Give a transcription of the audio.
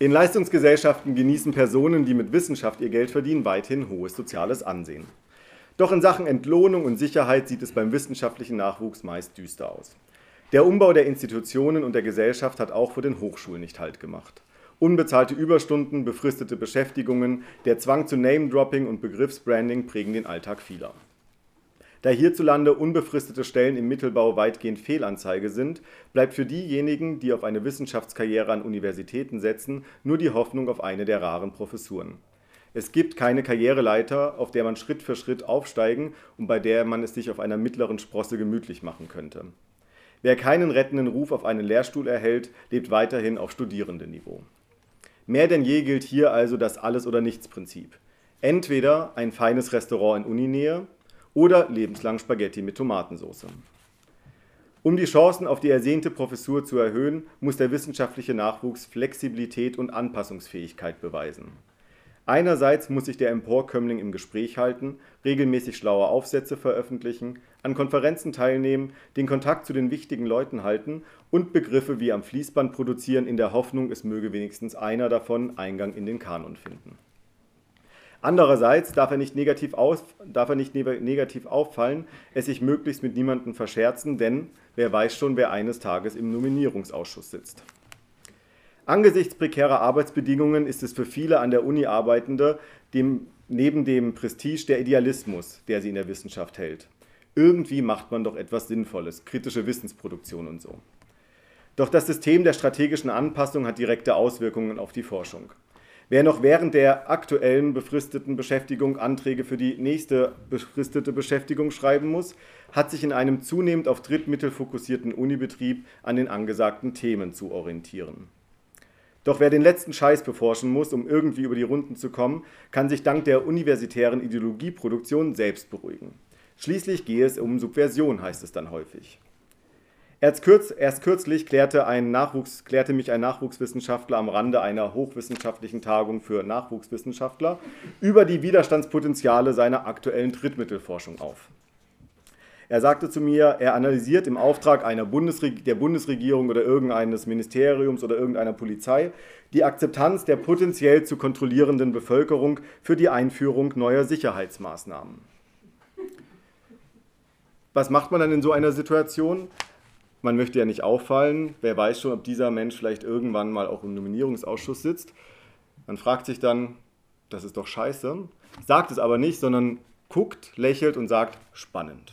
In Leistungsgesellschaften genießen Personen, die mit Wissenschaft ihr Geld verdienen, weithin hohes soziales Ansehen. Doch in Sachen Entlohnung und Sicherheit sieht es beim wissenschaftlichen Nachwuchs meist düster aus. Der Umbau der Institutionen und der Gesellschaft hat auch vor den Hochschulen nicht Halt gemacht. Unbezahlte Überstunden, befristete Beschäftigungen, der Zwang zu Name-Dropping und Begriffsbranding prägen den Alltag vieler. Da hierzulande unbefristete Stellen im Mittelbau weitgehend Fehlanzeige sind, bleibt für diejenigen, die auf eine Wissenschaftskarriere an Universitäten setzen, nur die Hoffnung auf eine der raren Professuren. Es gibt keine Karriereleiter, auf der man Schritt für Schritt aufsteigen und bei der man es sich auf einer mittleren Sprosse gemütlich machen könnte. Wer keinen rettenden Ruf auf einen Lehrstuhl erhält, lebt weiterhin auf Studierendenniveau. Mehr denn je gilt hier also das Alles- oder Nichts-Prinzip. Entweder ein feines Restaurant in Uninähe oder lebenslang Spaghetti mit Tomatensauce. Um die Chancen auf die ersehnte Professur zu erhöhen, muss der wissenschaftliche Nachwuchs Flexibilität und Anpassungsfähigkeit beweisen. Einerseits muss sich der Emporkömmling im Gespräch halten, regelmäßig schlaue Aufsätze veröffentlichen, an Konferenzen teilnehmen, den Kontakt zu den wichtigen Leuten halten und Begriffe wie am Fließband produzieren in der Hoffnung, es möge wenigstens einer davon Eingang in den Kanon finden. Andererseits darf er nicht negativ, aus, darf er nicht negativ auffallen, es sich möglichst mit niemandem verscherzen, denn wer weiß schon, wer eines Tages im Nominierungsausschuss sitzt. Angesichts prekärer Arbeitsbedingungen ist es für viele an der Uni Arbeitende dem, neben dem Prestige der Idealismus, der sie in der Wissenschaft hält. Irgendwie macht man doch etwas Sinnvolles, kritische Wissensproduktion und so. Doch das System der strategischen Anpassung hat direkte Auswirkungen auf die Forschung. Wer noch während der aktuellen befristeten Beschäftigung Anträge für die nächste befristete Beschäftigung schreiben muss, hat sich in einem zunehmend auf Drittmittel fokussierten Unibetrieb an den angesagten Themen zu orientieren. Doch wer den letzten Scheiß beforschen muss, um irgendwie über die Runden zu kommen, kann sich dank der universitären Ideologieproduktion selbst beruhigen. Schließlich gehe es um Subversion, heißt es dann häufig. Erst, kürz, erst kürzlich klärte, ein Nachwuchs, klärte mich ein Nachwuchswissenschaftler am Rande einer hochwissenschaftlichen Tagung für Nachwuchswissenschaftler über die Widerstandspotenziale seiner aktuellen Drittmittelforschung auf. Er sagte zu mir, er analysiert im Auftrag einer Bundesreg der Bundesregierung oder irgendeines Ministeriums oder irgendeiner Polizei die Akzeptanz der potenziell zu kontrollierenden Bevölkerung für die Einführung neuer Sicherheitsmaßnahmen. Was macht man dann in so einer Situation? Man möchte ja nicht auffallen. Wer weiß schon, ob dieser Mensch vielleicht irgendwann mal auch im Nominierungsausschuss sitzt. Man fragt sich dann, das ist doch scheiße. Sagt es aber nicht, sondern guckt, lächelt und sagt, spannend.